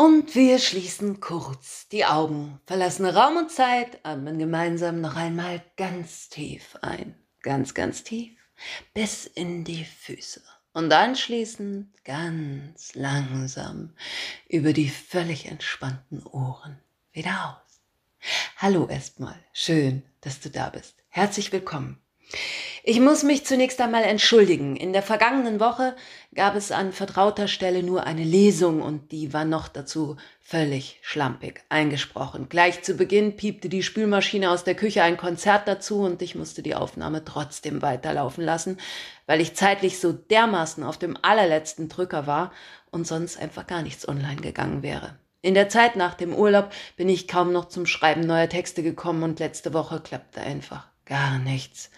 Und wir schließen kurz die Augen, verlassen Raum und Zeit, atmen gemeinsam noch einmal ganz tief ein. Ganz, ganz tief. Bis in die Füße. Und anschließend ganz langsam über die völlig entspannten Ohren wieder aus. Hallo erstmal. Schön, dass du da bist. Herzlich willkommen. Ich muss mich zunächst einmal entschuldigen. In der vergangenen Woche gab es an vertrauter Stelle nur eine Lesung und die war noch dazu völlig schlampig eingesprochen. Gleich zu Beginn piepte die Spülmaschine aus der Küche ein Konzert dazu und ich musste die Aufnahme trotzdem weiterlaufen lassen, weil ich zeitlich so dermaßen auf dem allerletzten Drücker war und sonst einfach gar nichts online gegangen wäre. In der Zeit nach dem Urlaub bin ich kaum noch zum Schreiben neuer Texte gekommen und letzte Woche klappte einfach gar nichts.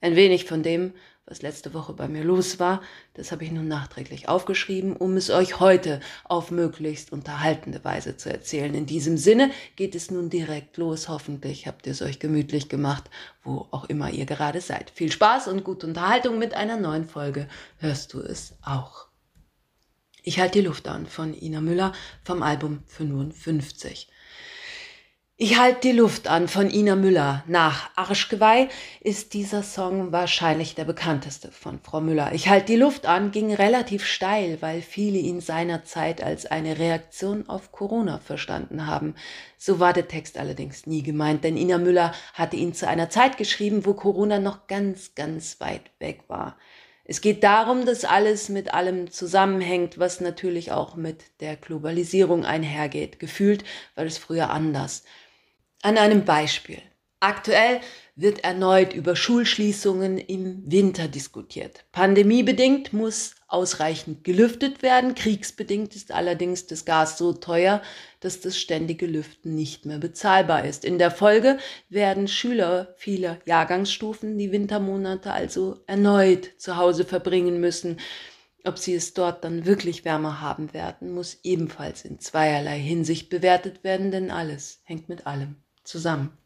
Ein wenig von dem, was letzte Woche bei mir los war, das habe ich nun nachträglich aufgeschrieben, um es euch heute auf möglichst unterhaltende Weise zu erzählen. In diesem Sinne geht es nun direkt los. Hoffentlich habt ihr es euch gemütlich gemacht, wo auch immer ihr gerade seid. Viel Spaß und gute Unterhaltung mit einer neuen Folge. Hörst du es auch? Ich halte die Luft an von Ina Müller vom Album 55. Ich halte die Luft an von Ina Müller. Nach Arschgeweih ist dieser Song wahrscheinlich der bekannteste von Frau Müller. Ich halte die Luft an ging relativ steil, weil viele ihn seinerzeit als eine Reaktion auf Corona verstanden haben. So war der Text allerdings nie gemeint, denn Ina Müller hatte ihn zu einer Zeit geschrieben, wo Corona noch ganz, ganz weit weg war. Es geht darum, dass alles mit allem zusammenhängt, was natürlich auch mit der Globalisierung einhergeht. Gefühlt war es früher anders. An einem Beispiel. Aktuell wird erneut über Schulschließungen im Winter diskutiert. Pandemiebedingt muss ausreichend gelüftet werden. Kriegsbedingt ist allerdings das Gas so teuer, dass das ständige Lüften nicht mehr bezahlbar ist. In der Folge werden Schüler vieler Jahrgangsstufen die Wintermonate also erneut zu Hause verbringen müssen. Ob sie es dort dann wirklich wärmer haben werden, muss ebenfalls in zweierlei Hinsicht bewertet werden, denn alles hängt mit allem zusammen.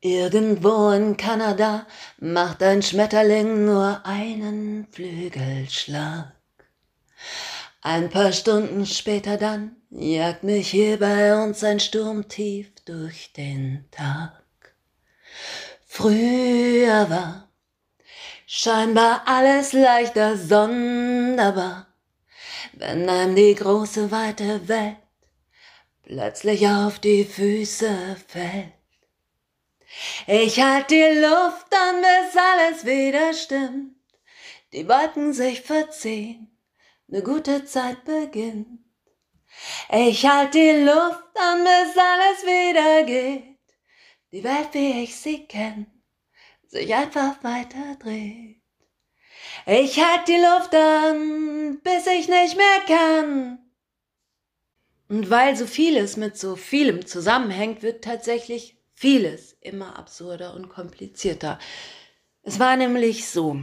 Irgendwo in Kanada macht ein Schmetterling nur einen Flügelschlag. Ein paar Stunden später dann jagt mich hier bei uns ein Sturm tief durch den Tag. Früher war scheinbar alles leichter sonderbar, wenn einem die große weite Welt plötzlich auf die Füße fällt. Ich halt die Luft an, bis alles wieder stimmt, die Wolken sich verziehen, ne gute Zeit beginnt. Ich halt die Luft an, bis alles wieder geht, die Welt, wie ich sie kenn, sich einfach weiter dreht. Ich halt die Luft an, bis ich nicht mehr kann. Und weil so vieles mit so vielem zusammenhängt, wird tatsächlich vieles immer absurder und komplizierter. Es war nämlich so.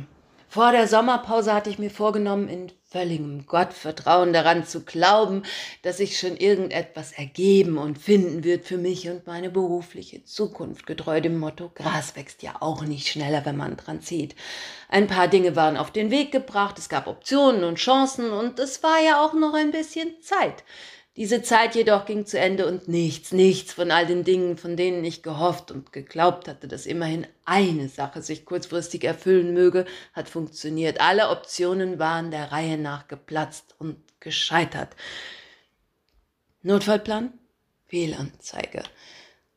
Vor der Sommerpause hatte ich mir vorgenommen, in völligem Gottvertrauen daran zu glauben, dass sich schon irgendetwas ergeben und finden wird für mich und meine berufliche Zukunft, getreu dem Motto, Gras wächst ja auch nicht schneller, wenn man dran zieht. Ein paar Dinge waren auf den Weg gebracht, es gab Optionen und Chancen und es war ja auch noch ein bisschen Zeit. Diese Zeit jedoch ging zu Ende und nichts, nichts von all den Dingen, von denen ich gehofft und geglaubt hatte, dass immerhin eine Sache sich kurzfristig erfüllen möge, hat funktioniert. Alle Optionen waren der Reihe nach geplatzt und gescheitert. Notfallplan? Fehlanzeige.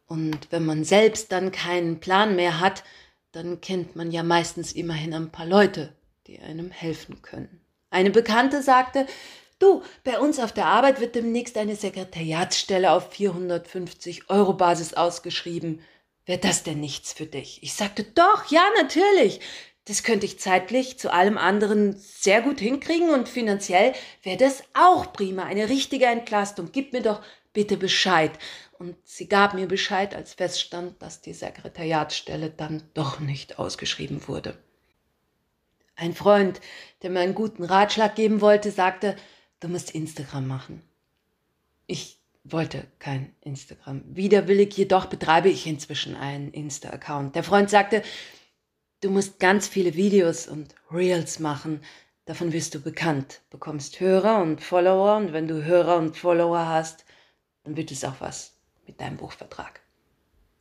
Und wenn man selbst dann keinen Plan mehr hat, dann kennt man ja meistens immerhin ein paar Leute, die einem helfen können. Eine Bekannte sagte, Du, bei uns auf der Arbeit wird demnächst eine Sekretariatsstelle auf 450 Euro Basis ausgeschrieben. Wäre das denn nichts für dich? Ich sagte, doch, ja, natürlich. Das könnte ich zeitlich zu allem anderen sehr gut hinkriegen und finanziell wäre das auch prima. Eine richtige Entlastung. Gib mir doch bitte Bescheid. Und sie gab mir Bescheid, als feststand, dass die Sekretariatsstelle dann doch nicht ausgeschrieben wurde. Ein Freund, der mir einen guten Ratschlag geben wollte, sagte, du musst Instagram machen. Ich wollte kein Instagram. Widerwillig jedoch betreibe ich inzwischen einen Insta-Account. Der Freund sagte, du musst ganz viele Videos und Reels machen. davon wirst du bekannt, bekommst Hörer und Follower und wenn du Hörer und Follower hast, dann wird es auch was mit deinem Buchvertrag.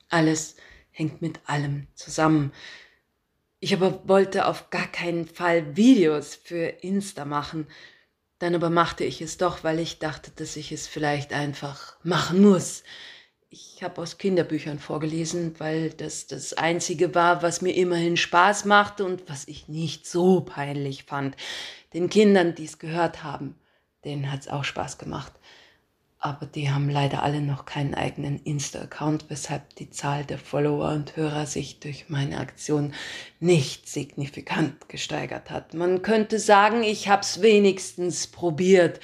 Alles hängt mit allem zusammen. Ich aber wollte auf gar keinen Fall Videos für Insta machen. Dann aber machte ich es doch, weil ich dachte, dass ich es vielleicht einfach machen muss. Ich habe aus Kinderbüchern vorgelesen, weil das das Einzige war, was mir immerhin Spaß machte und was ich nicht so peinlich fand. Den Kindern, die es gehört haben, denen hat es auch Spaß gemacht aber die haben leider alle noch keinen eigenen Insta-Account, weshalb die Zahl der Follower und Hörer sich durch meine Aktion nicht signifikant gesteigert hat. Man könnte sagen, ich hab's wenigstens probiert,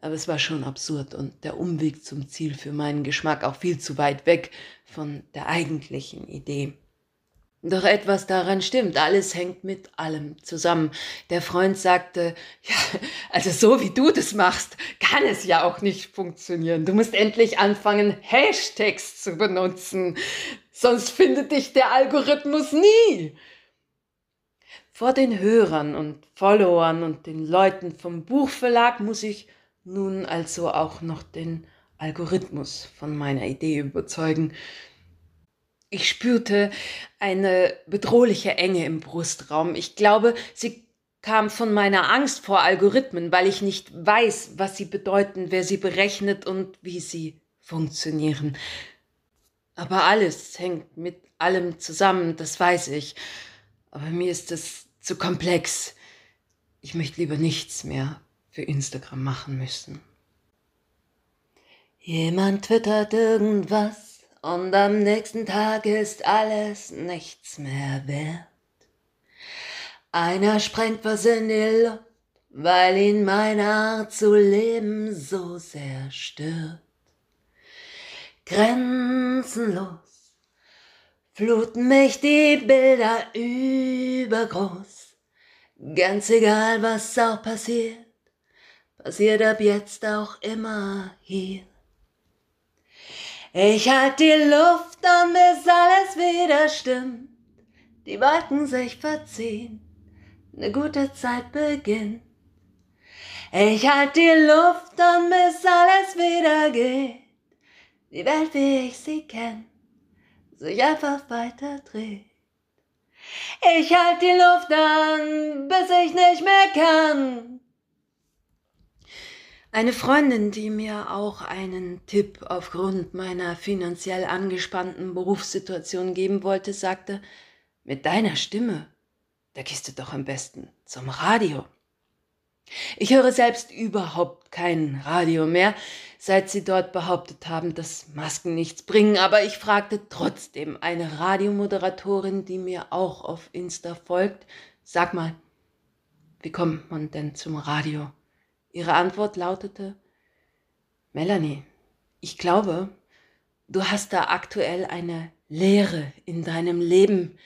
aber es war schon absurd und der Umweg zum Ziel für meinen Geschmack auch viel zu weit weg von der eigentlichen Idee. Doch etwas daran stimmt, alles hängt mit allem zusammen. Der Freund sagte, ja, also so wie du das machst, kann es ja auch nicht funktionieren. Du musst endlich anfangen, Hashtags zu benutzen, sonst findet dich der Algorithmus nie. Vor den Hörern und Followern und den Leuten vom Buchverlag muss ich nun also auch noch den Algorithmus von meiner Idee überzeugen. Ich spürte eine bedrohliche Enge im Brustraum. Ich glaube, sie kam von meiner Angst vor Algorithmen, weil ich nicht weiß, was sie bedeuten, wer sie berechnet und wie sie funktionieren. Aber alles hängt mit allem zusammen, das weiß ich. Aber mir ist es zu komplex. Ich möchte lieber nichts mehr für Instagram machen müssen. Jemand twittert irgendwas und am nächsten Tag ist alles nichts mehr wert. Einer sprengt was in die Luft, weil ihn meine Art zu leben so sehr stört. Grenzenlos fluten mich die Bilder übergroß. Ganz egal, was auch passiert, passiert ab jetzt auch immer hier. Ich halt die Luft und bis alles wieder stimmt, die Wolken sich verziehen, ne gute Zeit beginnt. Ich halt die Luft und bis alles wieder geht, die Welt wie ich sie kenn, sich einfach weiter dreht. Ich halt die Luft an, bis ich nicht mehr kann. Eine Freundin, die mir auch einen Tipp aufgrund meiner finanziell angespannten Berufssituation geben wollte, sagte, mit deiner Stimme, da gehst du doch am besten zum Radio. Ich höre selbst überhaupt kein Radio mehr, seit sie dort behauptet haben, dass Masken nichts bringen, aber ich fragte trotzdem eine Radiomoderatorin, die mir auch auf Insta folgt, sag mal, wie kommt man denn zum Radio? Ihre Antwort lautete, Melanie, ich glaube, du hast da aktuell eine Leere in deinem Leben,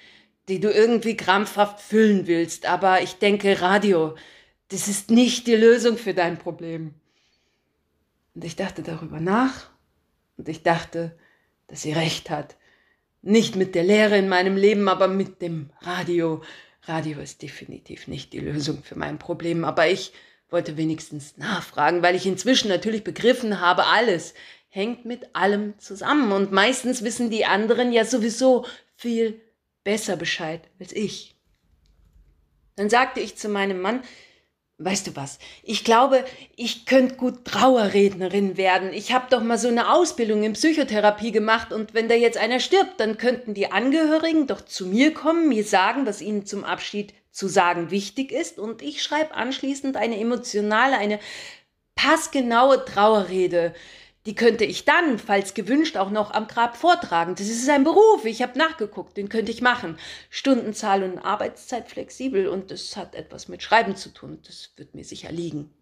die du irgendwie krampfhaft füllen willst, aber ich denke, Radio, das ist nicht die Lösung für dein Problem. Und ich dachte darüber nach und ich dachte, dass sie recht hat. Nicht mit der Leere in meinem Leben, aber mit dem Radio. Radio ist definitiv nicht die Lösung für mein Problem, aber ich wollte wenigstens nachfragen, weil ich inzwischen natürlich begriffen habe, alles hängt mit allem zusammen und meistens wissen die anderen ja sowieso viel besser Bescheid als ich. Dann sagte ich zu meinem Mann, weißt du was, ich glaube, ich könnte gut Trauerrednerin werden. Ich habe doch mal so eine Ausbildung in Psychotherapie gemacht und wenn da jetzt einer stirbt, dann könnten die Angehörigen doch zu mir kommen, mir sagen, was ihnen zum Abschied zu sagen wichtig ist und ich schreibe anschließend eine emotionale, eine passgenaue Trauerrede. Die könnte ich dann, falls gewünscht, auch noch am Grab vortragen. Das ist ein Beruf, ich habe nachgeguckt, den könnte ich machen. Stundenzahl und Arbeitszeit flexibel und das hat etwas mit Schreiben zu tun. Das wird mir sicher liegen.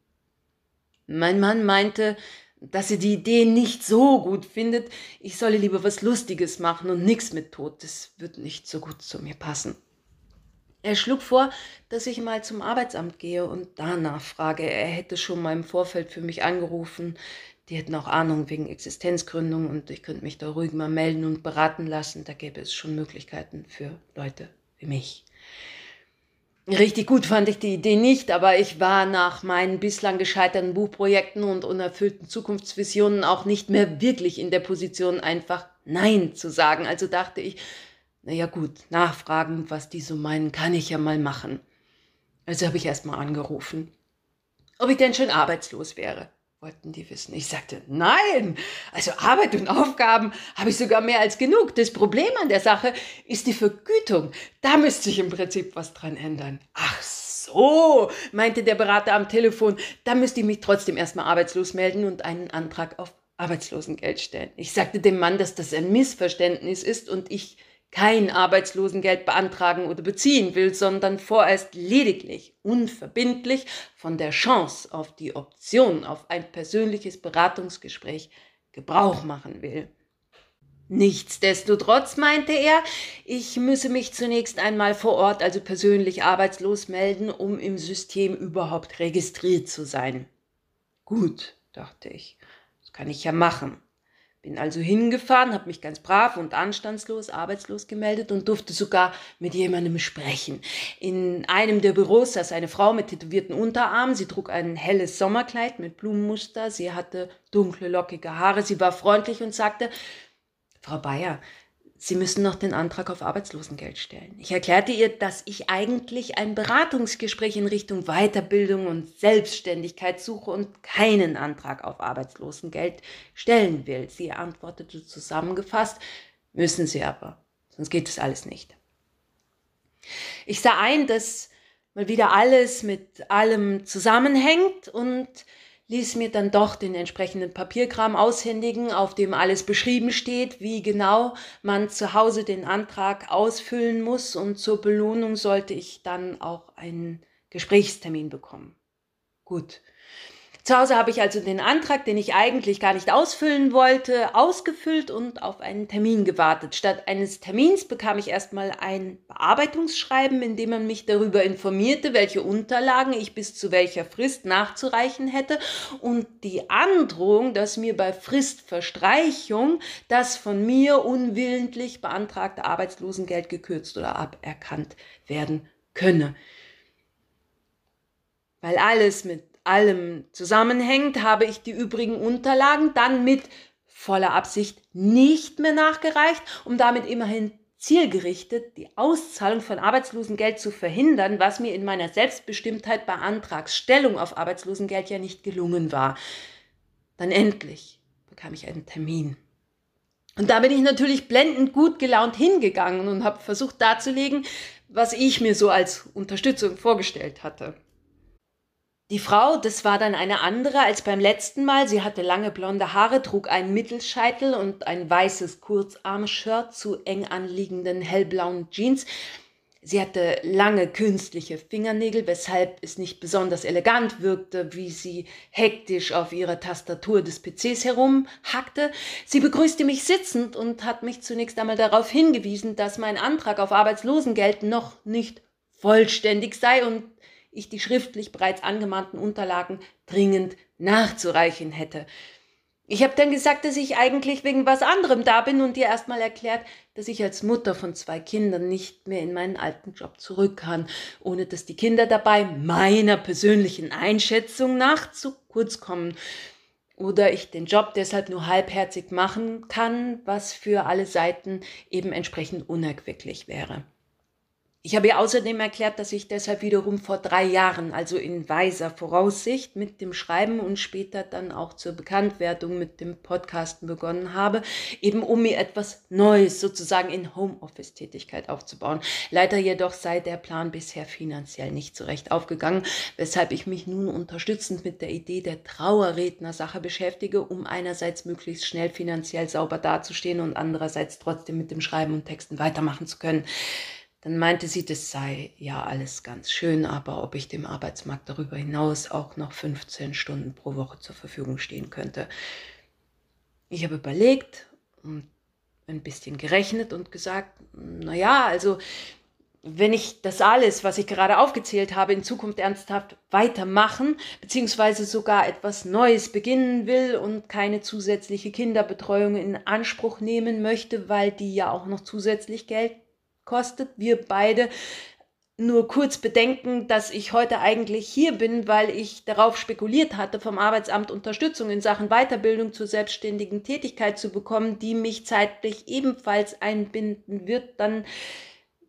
Mein Mann meinte, dass er die Idee nicht so gut findet, ich solle lieber was Lustiges machen und nichts mit Tod. Das wird nicht so gut zu mir passen. Er schlug vor, dass ich mal zum Arbeitsamt gehe und danach frage. Er hätte schon mal im Vorfeld für mich angerufen. Die hätten auch Ahnung wegen Existenzgründung und ich könnte mich da ruhig mal melden und beraten lassen. Da gäbe es schon Möglichkeiten für Leute wie mich. Richtig gut fand ich die Idee nicht, aber ich war nach meinen bislang gescheiterten Buchprojekten und unerfüllten Zukunftsvisionen auch nicht mehr wirklich in der Position, einfach Nein zu sagen. Also dachte ich, naja gut, nachfragen, was die so meinen, kann ich ja mal machen. Also habe ich erst mal angerufen, ob ich denn schon arbeitslos wäre wollten die wissen. Ich sagte, nein, also Arbeit und Aufgaben habe ich sogar mehr als genug. Das Problem an der Sache ist die Vergütung. Da müsste sich im Prinzip was dran ändern. Ach so, meinte der Berater am Telefon, da müsste ich mich trotzdem erstmal arbeitslos melden und einen Antrag auf Arbeitslosengeld stellen. Ich sagte dem Mann, dass das ein Missverständnis ist und ich kein Arbeitslosengeld beantragen oder beziehen will, sondern vorerst lediglich unverbindlich von der Chance auf die Option auf ein persönliches Beratungsgespräch Gebrauch machen will. Nichtsdestotrotz meinte er, ich müsse mich zunächst einmal vor Ort, also persönlich arbeitslos melden, um im System überhaupt registriert zu sein. Gut, dachte ich, das kann ich ja machen. Bin also hingefahren, habe mich ganz brav und anstandslos arbeitslos gemeldet und durfte sogar mit jemandem sprechen. In einem der Büros saß eine Frau mit tätowierten Unterarmen. Sie trug ein helles Sommerkleid mit Blumenmuster. Sie hatte dunkle, lockige Haare. Sie war freundlich und sagte, Frau Bayer, Sie müssen noch den Antrag auf Arbeitslosengeld stellen. Ich erklärte ihr, dass ich eigentlich ein Beratungsgespräch in Richtung Weiterbildung und Selbstständigkeit suche und keinen Antrag auf Arbeitslosengeld stellen will. Sie antwortete zusammengefasst, müssen Sie aber, sonst geht es alles nicht. Ich sah ein, dass mal wieder alles mit allem zusammenhängt und ließ mir dann doch den entsprechenden Papierkram aushändigen, auf dem alles beschrieben steht, wie genau man zu Hause den Antrag ausfüllen muss und zur Belohnung sollte ich dann auch einen Gesprächstermin bekommen. Gut, zu Hause habe ich also den Antrag, den ich eigentlich gar nicht ausfüllen wollte, ausgefüllt und auf einen Termin gewartet. Statt eines Termins bekam ich erstmal ein Bearbeitungsschreiben, in dem man mich darüber informierte, welche Unterlagen ich bis zu welcher Frist nachzureichen hätte und die Androhung, dass mir bei Fristverstreichung das von mir unwillentlich beantragte Arbeitslosengeld gekürzt oder aberkannt werden könne. Weil alles mit allem zusammenhängt, habe ich die übrigen Unterlagen dann mit voller Absicht nicht mehr nachgereicht, um damit immerhin zielgerichtet die Auszahlung von Arbeitslosengeld zu verhindern, was mir in meiner Selbstbestimmtheit bei Antragsstellung auf Arbeitslosengeld ja nicht gelungen war. Dann endlich bekam ich einen Termin. Und da bin ich natürlich blendend gut gelaunt hingegangen und habe versucht darzulegen, was ich mir so als Unterstützung vorgestellt hatte. Die Frau, das war dann eine andere als beim letzten Mal. Sie hatte lange blonde Haare, trug einen Mittelscheitel und ein weißes Kurzarmshirt zu eng anliegenden hellblauen Jeans. Sie hatte lange künstliche Fingernägel, weshalb es nicht besonders elegant wirkte, wie sie hektisch auf ihrer Tastatur des PCs herumhackte. Sie begrüßte mich sitzend und hat mich zunächst einmal darauf hingewiesen, dass mein Antrag auf Arbeitslosengeld noch nicht vollständig sei und ich die schriftlich bereits angemahnten Unterlagen dringend nachzureichen hätte. Ich habe dann gesagt, dass ich eigentlich wegen was anderem da bin und ihr erstmal erklärt, dass ich als Mutter von zwei Kindern nicht mehr in meinen alten Job zurück kann, ohne dass die Kinder dabei meiner persönlichen Einschätzung nach zu kurz kommen oder ich den Job deshalb nur halbherzig machen kann, was für alle Seiten eben entsprechend unerquicklich wäre. Ich habe ihr außerdem erklärt, dass ich deshalb wiederum vor drei Jahren, also in weiser Voraussicht, mit dem Schreiben und später dann auch zur Bekanntwertung mit dem Podcasten begonnen habe, eben um mir etwas Neues sozusagen in Homeoffice-Tätigkeit aufzubauen. Leider jedoch sei der Plan bisher finanziell nicht so recht aufgegangen, weshalb ich mich nun unterstützend mit der Idee der Trauerredner-Sache beschäftige, um einerseits möglichst schnell finanziell sauber dazustehen und andererseits trotzdem mit dem Schreiben und Texten weitermachen zu können. Dann meinte sie, das sei ja alles ganz schön, aber ob ich dem Arbeitsmarkt darüber hinaus auch noch 15 Stunden pro Woche zur Verfügung stehen könnte. Ich habe überlegt und ein bisschen gerechnet und gesagt, na ja, also wenn ich das alles, was ich gerade aufgezählt habe, in Zukunft ernsthaft weitermachen, beziehungsweise sogar etwas Neues beginnen will und keine zusätzliche Kinderbetreuung in Anspruch nehmen möchte, weil die ja auch noch zusätzlich Geld kostet, wir beide nur kurz bedenken, dass ich heute eigentlich hier bin, weil ich darauf spekuliert hatte, vom Arbeitsamt Unterstützung in Sachen Weiterbildung zur selbstständigen Tätigkeit zu bekommen, die mich zeitlich ebenfalls einbinden wird, dann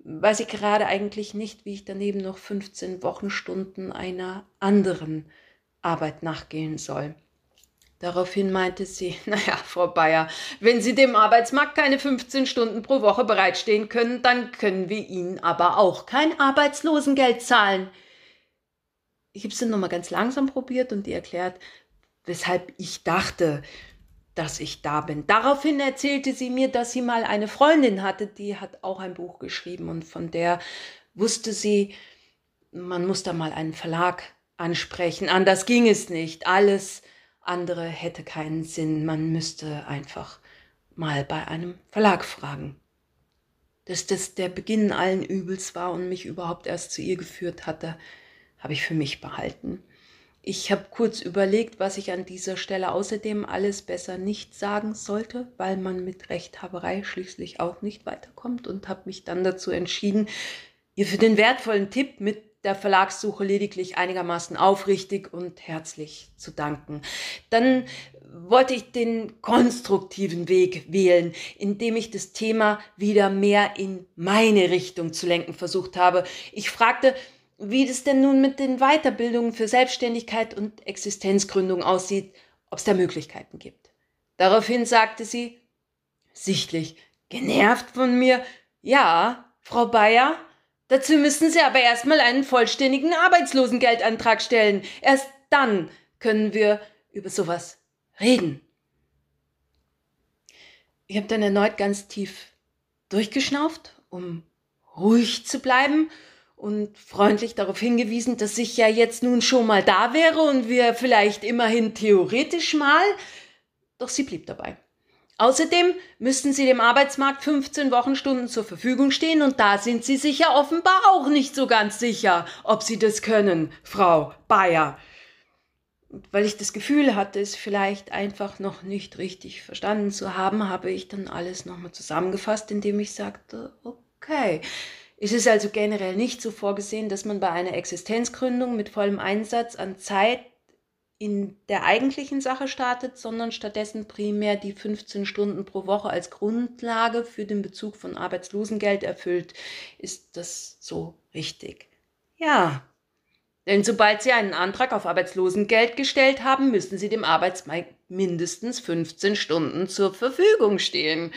weiß ich gerade eigentlich nicht, wie ich daneben noch 15 Wochenstunden einer anderen Arbeit nachgehen soll. Daraufhin meinte sie, naja, Frau Bayer, wenn Sie dem Arbeitsmarkt keine 15 Stunden pro Woche bereitstehen können, dann können wir Ihnen aber auch kein Arbeitslosengeld zahlen. Ich habe es dann nochmal ganz langsam probiert und ihr erklärt, weshalb ich dachte, dass ich da bin. Daraufhin erzählte sie mir, dass sie mal eine Freundin hatte, die hat auch ein Buch geschrieben und von der wusste sie, man muss da mal einen Verlag ansprechen. Anders ging es nicht. Alles andere hätte keinen Sinn. Man müsste einfach mal bei einem Verlag fragen. Dass das der Beginn allen Übels war und mich überhaupt erst zu ihr geführt hatte, habe ich für mich behalten. Ich habe kurz überlegt, was ich an dieser Stelle außerdem alles besser nicht sagen sollte, weil man mit Rechthaberei schließlich auch nicht weiterkommt und habe mich dann dazu entschieden, ihr für den wertvollen Tipp mit der Verlagssuche lediglich einigermaßen aufrichtig und herzlich zu danken. Dann wollte ich den konstruktiven Weg wählen, indem ich das Thema wieder mehr in meine Richtung zu lenken versucht habe. Ich fragte, wie das denn nun mit den Weiterbildungen für Selbstständigkeit und Existenzgründung aussieht, ob es da Möglichkeiten gibt. Daraufhin sagte sie, sichtlich genervt von mir, ja, Frau Bayer, Dazu müssen Sie aber erstmal einen vollständigen Arbeitslosengeldantrag stellen. Erst dann können wir über sowas reden. Ich habe dann erneut ganz tief durchgeschnauft, um ruhig zu bleiben und freundlich darauf hingewiesen, dass ich ja jetzt nun schon mal da wäre und wir vielleicht immerhin theoretisch mal. Doch sie blieb dabei. Außerdem müssten sie dem Arbeitsmarkt 15 Wochenstunden zur Verfügung stehen und da sind sie sich ja offenbar auch nicht so ganz sicher, ob sie das können, Frau Bayer. Weil ich das Gefühl hatte, es vielleicht einfach noch nicht richtig verstanden zu haben, habe ich dann alles nochmal zusammengefasst, indem ich sagte, okay. Es ist also generell nicht so vorgesehen, dass man bei einer Existenzgründung mit vollem Einsatz an Zeit in der eigentlichen Sache startet, sondern stattdessen primär die 15 Stunden pro Woche als Grundlage für den Bezug von Arbeitslosengeld erfüllt. Ist das so richtig? Ja. Denn sobald Sie einen Antrag auf Arbeitslosengeld gestellt haben, müssen Sie dem Arbeitsmarkt mindestens 15 Stunden zur Verfügung stehen.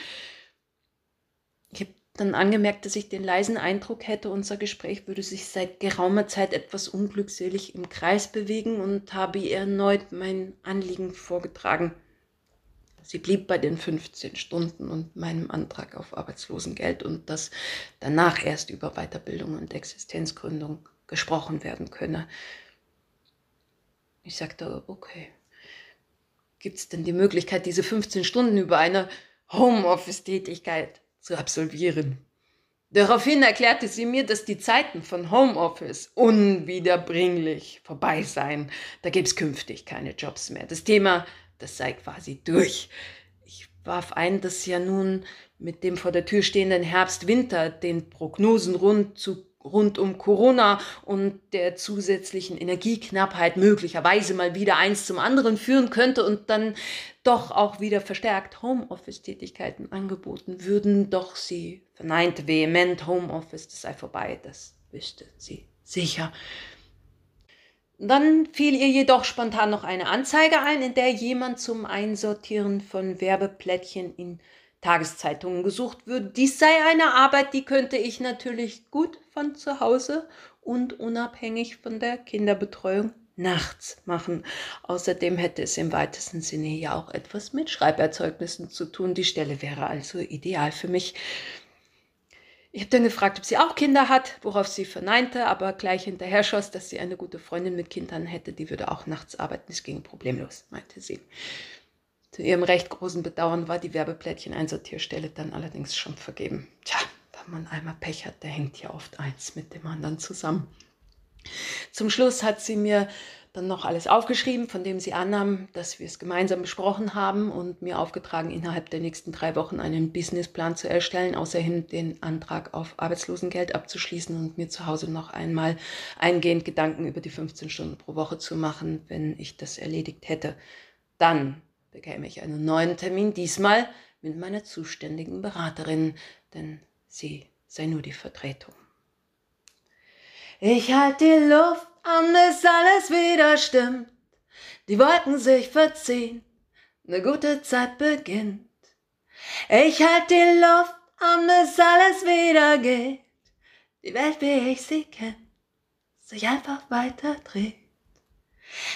Dann angemerkt, dass ich den leisen Eindruck hätte, unser Gespräch würde sich seit geraumer Zeit etwas unglückselig im Kreis bewegen und habe ihr erneut mein Anliegen vorgetragen. Sie blieb bei den 15 Stunden und meinem Antrag auf Arbeitslosengeld und dass danach erst über Weiterbildung und Existenzgründung gesprochen werden könne. Ich sagte, okay. Gibt es denn die Möglichkeit, diese 15 Stunden über eine Homeoffice-Tätigkeit zu absolvieren. Daraufhin erklärte sie mir, dass die Zeiten von Homeoffice unwiederbringlich vorbei seien. Da gäbe es künftig keine Jobs mehr. Das Thema, das sei quasi durch. Ich warf ein, dass ja nun mit dem vor der Tür stehenden Herbst-Winter den Prognosen rund zu rund um Corona und der zusätzlichen Energieknappheit möglicherweise mal wieder eins zum anderen führen könnte und dann doch auch wieder verstärkt Homeoffice-Tätigkeiten angeboten würden. Doch sie verneinte vehement Homeoffice, das sei vorbei, das wüsste sie sicher. Dann fiel ihr jedoch spontan noch eine Anzeige ein, in der jemand zum Einsortieren von Werbeplättchen in Tageszeitungen gesucht wird. Dies sei eine Arbeit, die könnte ich natürlich gut von zu Hause und unabhängig von der Kinderbetreuung nachts machen. Außerdem hätte es im weitesten Sinne ja auch etwas mit Schreiberzeugnissen zu tun. Die Stelle wäre also ideal für mich. Ich habe dann gefragt, ob sie auch Kinder hat, worauf sie verneinte, aber gleich hinterher schoss, dass sie eine gute Freundin mit Kindern hätte, die würde auch nachts arbeiten. Es ging problemlos, meinte sie. Zu ihrem recht großen Bedauern war die Werbeplättchen-Einsortierstelle dann allerdings schon vergeben. Tja, wenn man einmal Pech hat, der hängt ja oft eins mit dem anderen zusammen. Zum Schluss hat sie mir dann noch alles aufgeschrieben, von dem sie annahmen, dass wir es gemeinsam besprochen haben und mir aufgetragen, innerhalb der nächsten drei Wochen einen Businessplan zu erstellen, außerhin den Antrag auf Arbeitslosengeld abzuschließen und mir zu Hause noch einmal eingehend Gedanken über die 15 Stunden pro Woche zu machen, wenn ich das erledigt hätte. Dann bekäme ich einen neuen Termin, diesmal mit meiner zuständigen Beraterin, denn sie sei nur die Vertretung. Ich halte die Luft an, bis alles wieder stimmt, die Wolken sich verziehen, eine gute Zeit beginnt. Ich halte die Luft an, bis alles wieder geht, die Welt, wie ich sie kenn, sich einfach weiter dreht.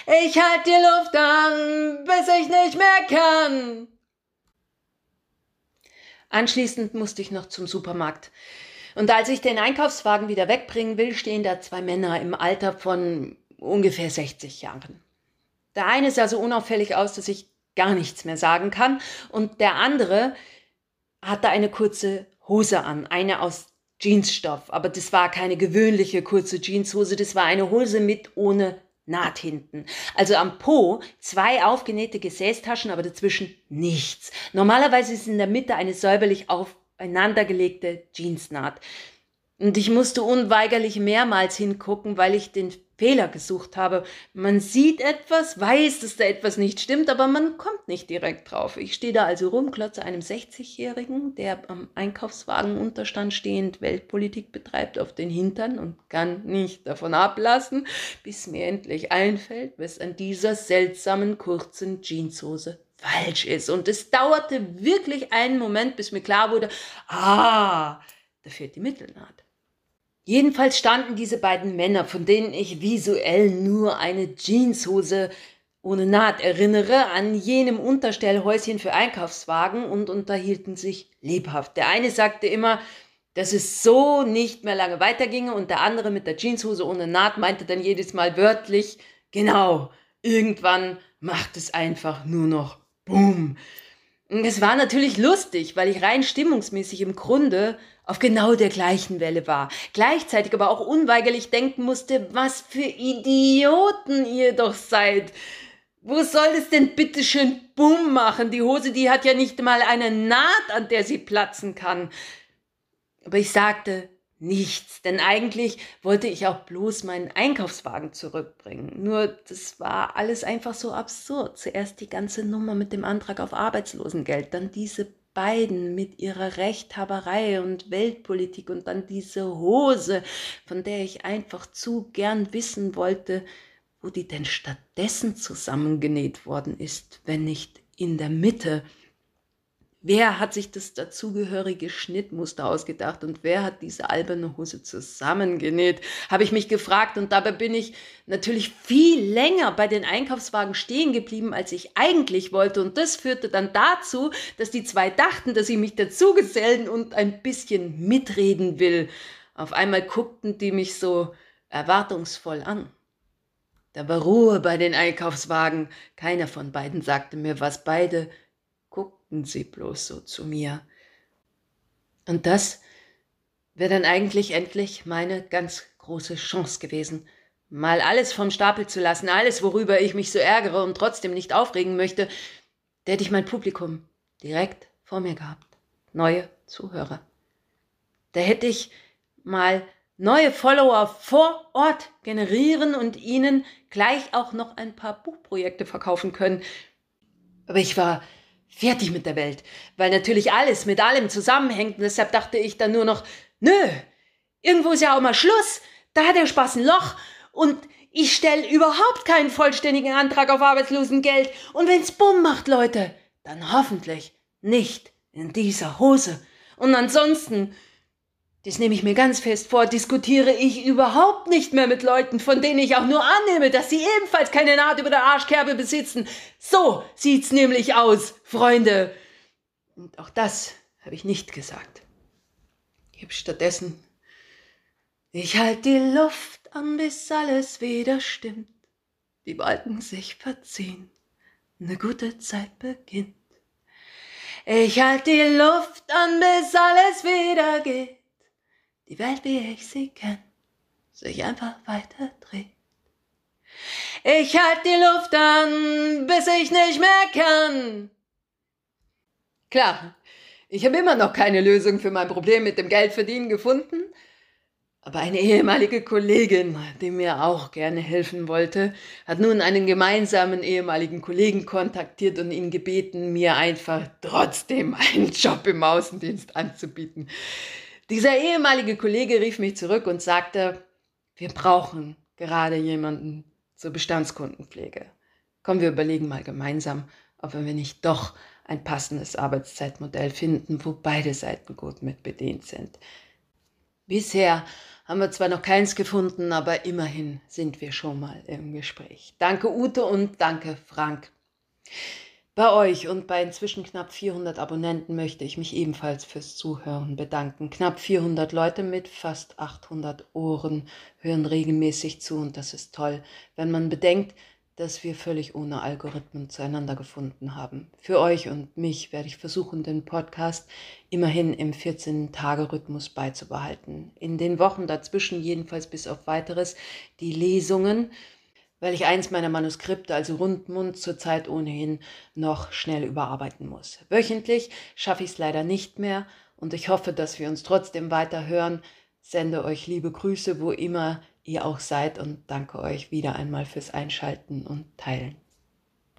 Ich halte die Luft an, bis ich nicht mehr kann. Anschließend musste ich noch zum Supermarkt. Und als ich den Einkaufswagen wieder wegbringen will, stehen da zwei Männer im Alter von ungefähr 60 Jahren. Der eine sah so unauffällig aus, dass ich gar nichts mehr sagen kann, und der andere hatte eine kurze Hose an, eine aus Jeansstoff, aber das war keine gewöhnliche kurze Jeanshose, das war eine Hose mit ohne Naht hinten. Also am Po zwei aufgenähte Gesäßtaschen, aber dazwischen nichts. Normalerweise ist in der Mitte eine säuberlich auf aufeinandergelegte Jeansnaht. Und ich musste unweigerlich mehrmals hingucken, weil ich den Fehler gesucht habe. Man sieht etwas, weiß, dass da etwas nicht stimmt, aber man kommt nicht direkt drauf. Ich stehe da also rum, klotze einem 60-Jährigen, der am Einkaufswagenunterstand stehend Weltpolitik betreibt, auf den Hintern und kann nicht davon ablassen, bis mir endlich einfällt, was an dieser seltsamen kurzen Jeanshose falsch ist. Und es dauerte wirklich einen Moment, bis mir klar wurde, ah, da fehlt die Mittelnaht. Jedenfalls standen diese beiden Männer, von denen ich visuell nur eine Jeanshose ohne Naht erinnere, an jenem Unterstellhäuschen für Einkaufswagen und unterhielten sich lebhaft. Der eine sagte immer, dass es so nicht mehr lange weiterginge und der andere mit der Jeanshose ohne Naht meinte dann jedes Mal wörtlich, genau, irgendwann macht es einfach nur noch Boom. Es war natürlich lustig, weil ich rein stimmungsmäßig im Grunde auf genau der gleichen Welle war. Gleichzeitig aber auch unweigerlich denken musste, was für Idioten ihr doch seid. Wo soll es denn bitte schön Bumm machen? Die Hose, die hat ja nicht mal eine Naht, an der sie platzen kann. Aber ich sagte, nichts, denn eigentlich wollte ich auch bloß meinen Einkaufswagen zurückbringen. Nur das war alles einfach so absurd. Zuerst die ganze Nummer mit dem Antrag auf Arbeitslosengeld, dann diese beiden mit ihrer Rechthaberei und Weltpolitik und dann diese Hose, von der ich einfach zu gern wissen wollte, wo die denn stattdessen zusammengenäht worden ist, wenn nicht in der Mitte Wer hat sich das dazugehörige Schnittmuster ausgedacht und wer hat diese alberne Hose zusammengenäht? Habe ich mich gefragt und dabei bin ich natürlich viel länger bei den Einkaufswagen stehen geblieben, als ich eigentlich wollte und das führte dann dazu, dass die zwei dachten, dass ich mich dazugesellen und ein bisschen mitreden will. Auf einmal guckten die mich so erwartungsvoll an. Da war Ruhe bei den Einkaufswagen. Keiner von beiden sagte mir was. Beide guckten sie bloß so zu mir. Und das wäre dann eigentlich endlich meine ganz große Chance gewesen, mal alles vom Stapel zu lassen, alles, worüber ich mich so ärgere und trotzdem nicht aufregen möchte, da hätte ich mein Publikum direkt vor mir gehabt, neue Zuhörer. Da hätte ich mal neue Follower vor Ort generieren und ihnen gleich auch noch ein paar Buchprojekte verkaufen können. Aber ich war fertig mit der Welt, weil natürlich alles mit allem zusammenhängt. Und deshalb dachte ich dann nur noch, nö, irgendwo ist ja auch mal Schluss, da hat der Spaß ein Loch. Und ich stelle überhaupt keinen vollständigen Antrag auf Arbeitslosengeld. Und wenn's bumm macht, Leute, dann hoffentlich nicht in dieser Hose. Und ansonsten das nehme ich mir ganz fest vor, diskutiere ich überhaupt nicht mehr mit Leuten, von denen ich auch nur annehme, dass sie ebenfalls keine Naht über der Arschkerbe besitzen. So sieht's nämlich aus, Freunde. Und auch das habe ich nicht gesagt. Ich habe stattdessen, ich halte die Luft an, bis alles wieder stimmt, die Wolken sich verziehen, eine gute Zeit beginnt. Ich halte die Luft an, bis alles wieder geht die Welt, wie ich sie kenn, sich einfach weiter dreht. Ich halt die Luft an, bis ich nicht mehr kann. Klar, ich habe immer noch keine Lösung für mein Problem mit dem Geldverdienen gefunden, aber eine ehemalige Kollegin, die mir auch gerne helfen wollte, hat nun einen gemeinsamen ehemaligen Kollegen kontaktiert und ihn gebeten, mir einfach trotzdem einen Job im Außendienst anzubieten. Dieser ehemalige Kollege rief mich zurück und sagte, wir brauchen gerade jemanden zur Bestandskundenpflege. Komm, wir überlegen mal gemeinsam, ob wir nicht doch ein passendes Arbeitszeitmodell finden, wo beide Seiten gut mit bedient sind. Bisher haben wir zwar noch keins gefunden, aber immerhin sind wir schon mal im Gespräch. Danke Ute und danke Frank. Bei euch und bei inzwischen knapp 400 Abonnenten möchte ich mich ebenfalls fürs Zuhören bedanken. Knapp 400 Leute mit fast 800 Ohren hören regelmäßig zu und das ist toll, wenn man bedenkt, dass wir völlig ohne Algorithmen zueinander gefunden haben. Für euch und mich werde ich versuchen, den Podcast immerhin im 14-Tage-Rhythmus beizubehalten. In den Wochen dazwischen, jedenfalls bis auf weiteres, die Lesungen, weil ich eins meiner Manuskripte, also Rundmund, zurzeit ohnehin noch schnell überarbeiten muss. Wöchentlich schaffe ich es leider nicht mehr und ich hoffe, dass wir uns trotzdem weiter hören. Sende euch liebe Grüße, wo immer ihr auch seid und danke euch wieder einmal fürs Einschalten und Teilen.